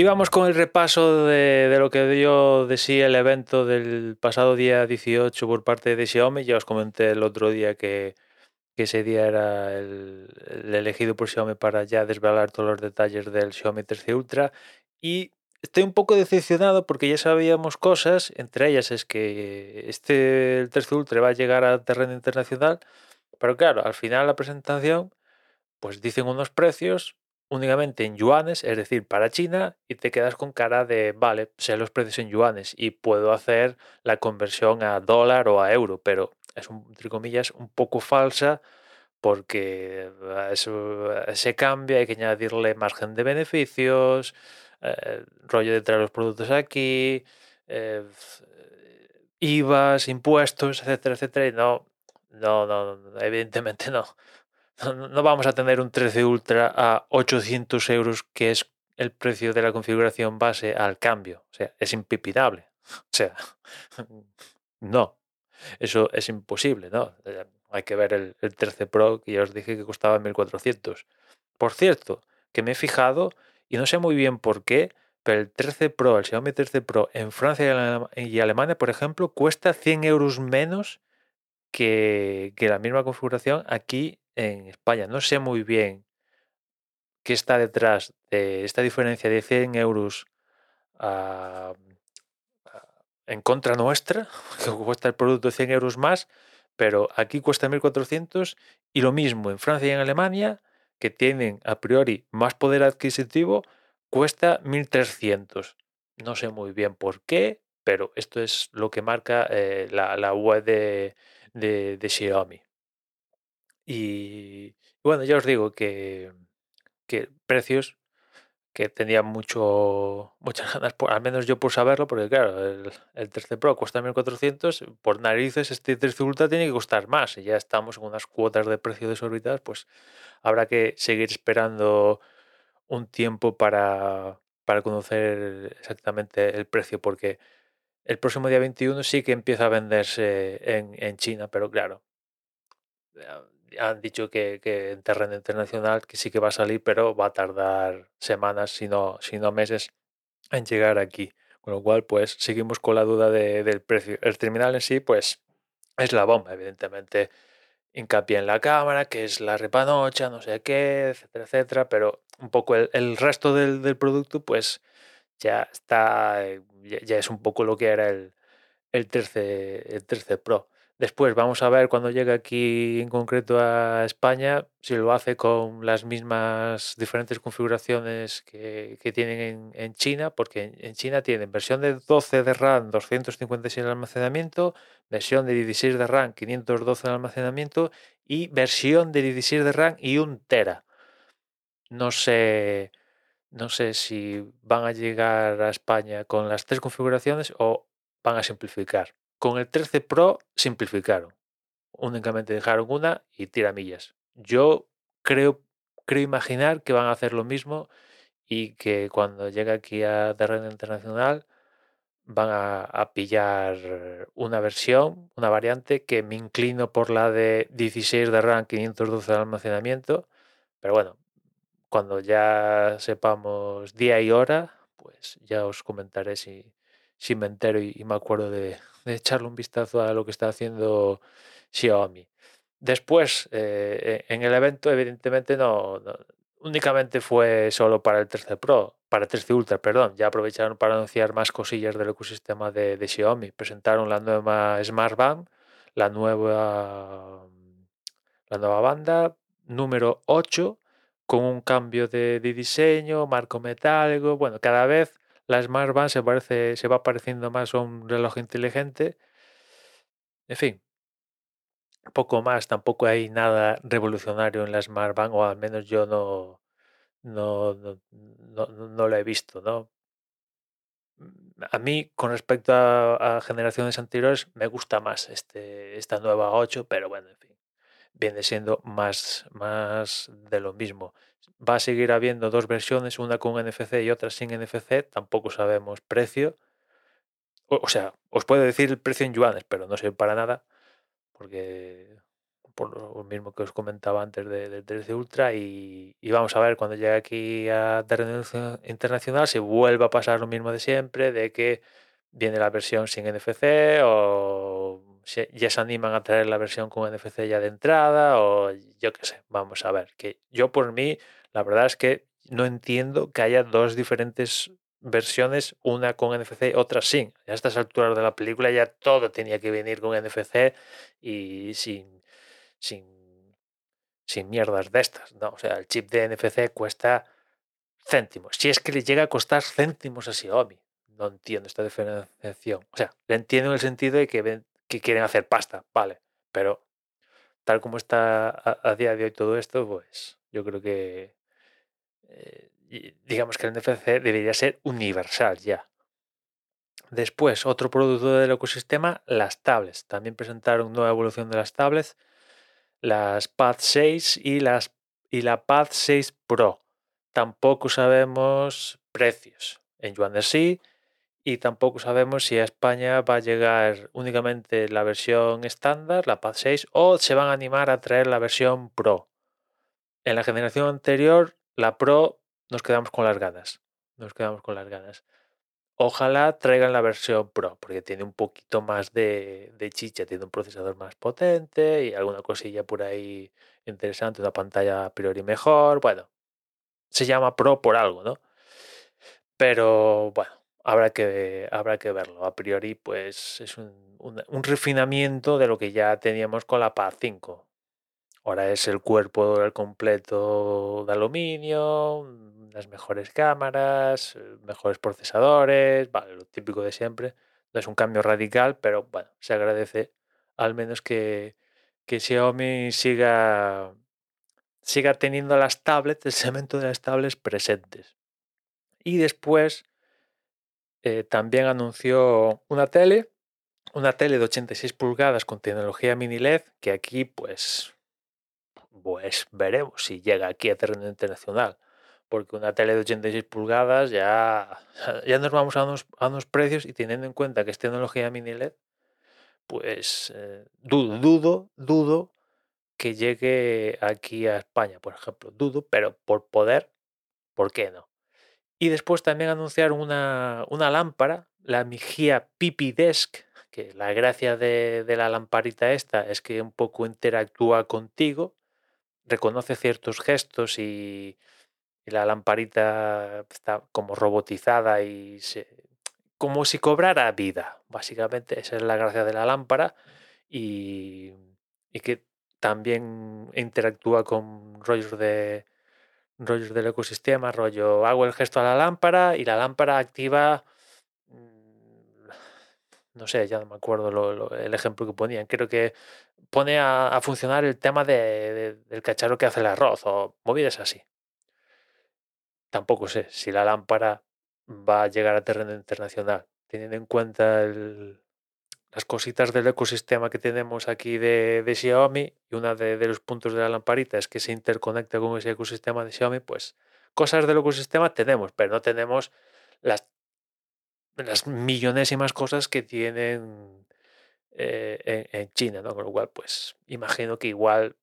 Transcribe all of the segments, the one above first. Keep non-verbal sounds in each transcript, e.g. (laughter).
Y vamos con el repaso de, lo que dio de sí el evento del pasado día 18 por parte de Xiaomi. Ya os comenté el otro día que, ese día era el, elegido por Xiaomi para ya desvelar todos los detalles del Xiaomi 13 Ultra. Y estoy un poco decepcionado porque ya sabíamos cosas, entre ellas es que este el 13 Ultra va a llegar a terreno internacional, pero claro, al final la presentación pues dicen unos precios únicamente en yuanes, es decir, para China, y te quedas con cara de, vale, sé los precios en yuanes y puedo hacer la conversión a dólar o a euro, pero es, un, entre comillas, un poco falsa porque eso se cambia, hay que añadirle margen de beneficios, eh, rollo de traer los productos aquí, eh, IVAs, impuestos, etcétera, etcétera, y no, no, no, evidentemente (laughs) no no vamos a tener un 13 Ultra a 800 euros, que es el precio de la configuración base al cambio. O sea, es impipinable. O sea, (laughs) no, eso es imposible, ¿no? Eh, hay que ver el, 13 Pro, que ya os dije que costaba 1400. Por cierto, que me he fijado y no sé muy bien por qué, pero el 13 Pro, el Xiaomi 13 Pro en Francia y Alemania, por ejemplo, cuesta 100 euros menos que la misma configuración aquí en España. No sé muy bien qué está detrás de esta diferencia de 100 euros en contra nuestra, (laughs) que cuesta el producto 100 euros más, pero aquí cuesta 1.400 y lo mismo en Francia y en Alemania, que tienen a priori más poder adquisitivo, cuesta 1.300. No sé muy bien por qué, pero esto es lo que marca eh, la, web de, de Xiaomi. Y bueno, ya os digo que, que precios que tenía mucho, muchas (laughs) ganas, al menos yo por saberlo, porque claro, el, el 13 Pro cuesta 1400, por narices este 13 Ultra tiene que costar más, y ya estamos en unas cuotas de precio desorbitadas, pues habrá que seguir esperando un tiempo para, para conocer exactamente el precio, porque el próximo día 21 sí que empieza a venderse en, en China, pero claro, han dicho que, en terreno internacional que sí que va a salir, pero va a tardar semanas, si no, meses, en llegar aquí. Con lo cual, pues seguimos con la duda del precio. El terminal en sí, pues es la bomba, evidentemente. Hincapié en la cámara, que es la repanocha, no sé qué, etcétera, etcétera. Pero un poco el, resto del, producto, pues ya está, eh, ya, es un poco lo que era el, el 13, el 13 Pro. Después vamos a ver cuando llegue aquí en concreto a España si lo hace con las mismas diferentes configuraciones que, tienen en, China, porque en, China tienen versión de 12 de RAM, 256 de almacenamiento, versión de 16 de RAM, 512 de almacenamiento y versión de 16 de RAM y 1 tera. No sé, no sé si van a llegar a España con las tres configuraciones o van a simplificar. Con el 13 Pro simplificaron. Únicamente dejaron una y tiramillas. Yo creo, creo imaginar que van a hacer lo mismo y que cuando llegue aquí a terreno internacional van a, pillar una versión, una variante que me inclino por la de 16 de RAM, 512 de almacenamiento. Pero bueno, cuando ya sepamos día y hora, pues ya os comentaré si, si me entero y me acuerdo de echarle un vistazo a lo que está haciendo Xiaomi. Después, eh, en el evento, evidentemente, no, únicamente fue solo para el 13 Pro, para el 13 Ultra, perdón. Ya aprovecharon para anunciar más cosillas del ecosistema de, Xiaomi. Presentaron la nueva Smart Band, la nueva, la nueva banda número 8, con un cambio de, de diseño, marco metálico. Bueno, cada vez la Smart Band se, parece, se va pareciendo más a un reloj inteligente. En fin, poco más, tampoco hay nada revolucionario en la Smart Band, o al menos yo no, no, no, lo he visto, ¿no? A mí, con respecto a, generaciones anteriores, me gusta más este, esta nueva 8, pero bueno, en fin, viene siendo más, más de lo mismo va a seguir habiendo dos versiones, una con NFC y otra sin NFC, tampoco sabemos precio. O, sea, os puedo decir el precio en yuanes, pero no sé para nada, porque por lo mismo que os comentaba antes del 13 Ultra y, vamos a ver cuando llegue aquí a terreno internacional si vuelve a pasar lo mismo de siempre, de que viene la versión sin NFC o ya se animan a traer la versión con NFC ya de entrada o yo qué sé, vamos a ver, que yo por mí la verdad es que no entiendo que haya dos diferentes versiones, una con NFC, otra sin. A estas alturas de la película ya todo tenía que venir con NFC y sin, sin, sin mierdas de estas. ¿no? O sea, el chip de NFC cuesta céntimos. Si es que le llega a costar céntimos a Xiaomi. No entiendo esta diferenciación. O sea, le entiendo en el sentido de que, que quieren hacer pasta, vale. Pero tal como está a, día de hoy todo esto, pues yo creo que eh, digamos que el NFC debería ser universal ya. Después, otro producto del ecosistema, las tablets. También presentaron nueva evolución de las tablets, las Pad 6 y, las, y la Pad 6 Pro. Tampoco sabemos precios en yuan sí y tampoco sabemos si a España va a llegar únicamente la versión estándar, la Pad 6, o se van a animar a traer la versión Pro. En la generación anterior, la Pro nos quedamos con las ganas. Nos quedamos con las ganas. Ojalá traigan la versión Pro, porque tiene un poquito más de, chicha, tiene un procesador más potente y alguna cosilla por ahí interesante, una pantalla a priori mejor. Bueno, se llama Pro por algo, ¿no? Pero bueno, habrá que, habrá que verlo. A priori, pues es un, un refinamiento de lo que ya teníamos con la Pad 5. Ahora es el cuerpo completo de aluminio, las mejores cámaras, eh, mejores procesadores, vale, lo típico de siempre. No es un cambio radical, pero bueno, se agradece al menos que, que Xiaomi siga, siga teniendo las tablets, el segmento de las tablets presentes. Y después eh, también anunció una tele, una tele de 86 pulgadas con tecnología mini LED, que aquí pues, pues veremos si llega aquí a terreno internacional porque una tele de 86 pulgadas ya, (laughs) ya nos vamos a unos, a unos precios y teniendo en cuenta que es tecnología mini LED, pues eh, dudo, dudo, dudo que llegue aquí a España, por ejemplo. Dudo, pero por poder, ¿por qué no? Y después también anunciaron una, una lámpara, la Migia Pipi Desk, que la gracia de, de la lamparita esta es que un poco interactúa contigo, reconoce ciertos gestos y, y la lamparita está como robotizada y como si cobrara vida. Básicamente esa es la gracia de la lámpara y, que también interactúa con rollos de rollos del ecosistema, rollo hago el gesto a la lámpara y la lámpara activa no sé, ya no me acuerdo el ejemplo que ponían. Creo que pone a, funcionar el tema del cacharro que hace el arroz o movidas así. Tampoco sé si la lámpara va a llegar a terreno internacional, teniendo en cuenta las cositas del ecosistema que tenemos aquí de, Xiaomi y uno de, los puntos de la lamparita es que se interconecta con ese ecosistema de Xiaomi, pues cosas del ecosistema tenemos, pero no tenemos las, las millonésimas cosas que tienen eh, en, China, ¿no? Con lo cual, pues imagino que igual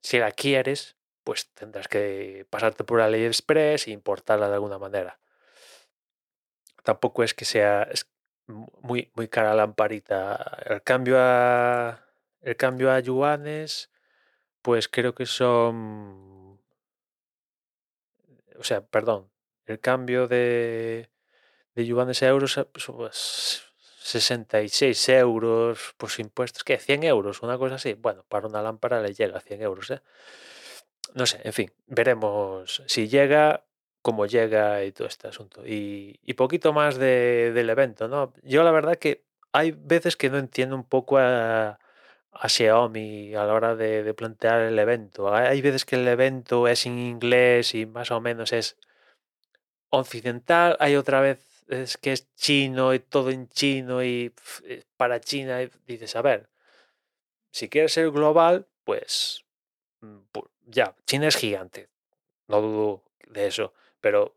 si la quieres, pues tendrás que pasarte por la ley express e importarla de alguna manera. Tampoco es que sea muy, muy cara la lamparita. El cambio a, el cambio a yuanes, pues creo que son... O sea, perdón, el cambio de, de yuanes a euros eh, pues, 66 euros, pues impuestos, ¿qué? 100 euros, una cosa así. Bueno, para una lámpara le llega a 100 euros, ¿eh? no sé, en fin, veremos si llega, cómo llega y todo este asunto. Y, poquito más del evento, ¿no? Yo la verdad que hay veces que no entiendo un poco a, Xiaomi a la hora de, plantear el evento. Hay veces que el evento es en inglés y más o menos es occidental, hay otra vez es que es chino y todo en chino y eh, para China dices, a ver, si quieres ser global, pues mm, ya, China es gigante, no dudo de eso, pero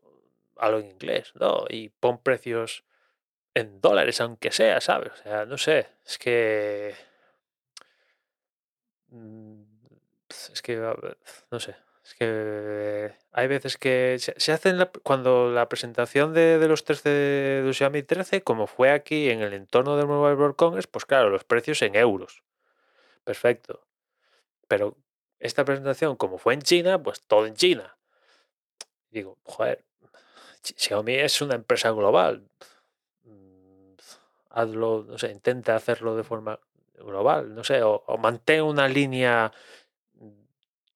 algo en inglés, ¿no? Y pon precios en dólares, aunque sea, ¿sabes? O sea, no sé, es que mm, es que, no sé, es que hay veces que se, hacen cuando la presentación de, los 13 de Xiaomi 13, como fue aquí en el entorno del Mobile World Congress, pues claro, los precios en euros. Perfecto. Pero esta presentación, como fue en China, pues todo en China. Digo, joder, Xiaomi es una empresa global. Mm, hazlo, no sé, intenta hacerlo de forma global, no sé, o, mantén una línea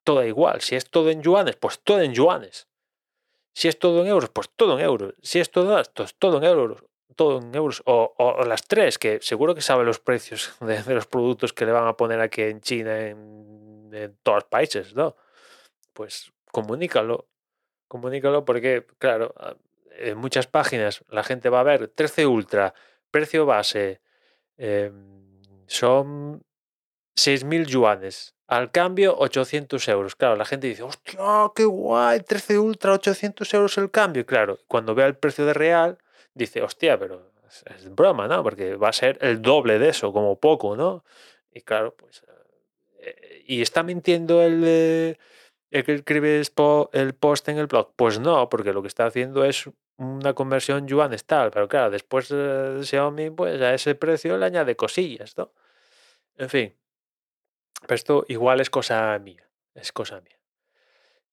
toda igual. Si es todo en yuanes, pues todo en yuanes. Si es todo en euros, pues todo en euros. Si es todo pues todo en euros. Todo en euros. O, las tres, que seguro que sabe los precios (laughs) de, los productos que le van a poner aquí en China, en, en todos los países, ¿no? Pues comunícalo. Comunícalo porque, claro, en muchas páginas la gente va a ver 13 Ultra, precio base, em, son 6.000 yuanes. Al cambio, 800 euros. Claro, la gente dice, hostia, qué guay, 13 Ultra, 800 euros el cambio. Claro, cuando vea el precio de real, dice, hostia, pero es, broma, ¿no? Porque va a ser el doble de eso, como poco, ¿no? Y claro, pues... Eh, y está mintiendo el, el que escribe el post en el blog. Pues no, porque lo que está haciendo es una conversión yuanes tal, pero claro, después eh, Xiaomi, pues a ese precio le añade cosillas, ¿no? En fin, pero esto igual es cosa mía, es cosa mía.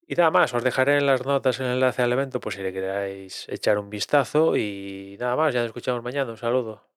Y nada más, os dejaré en las notas el enlace al evento, pues si le queráis echar un vistazo y nada más, ya nos escuchamos mañana, un saludo.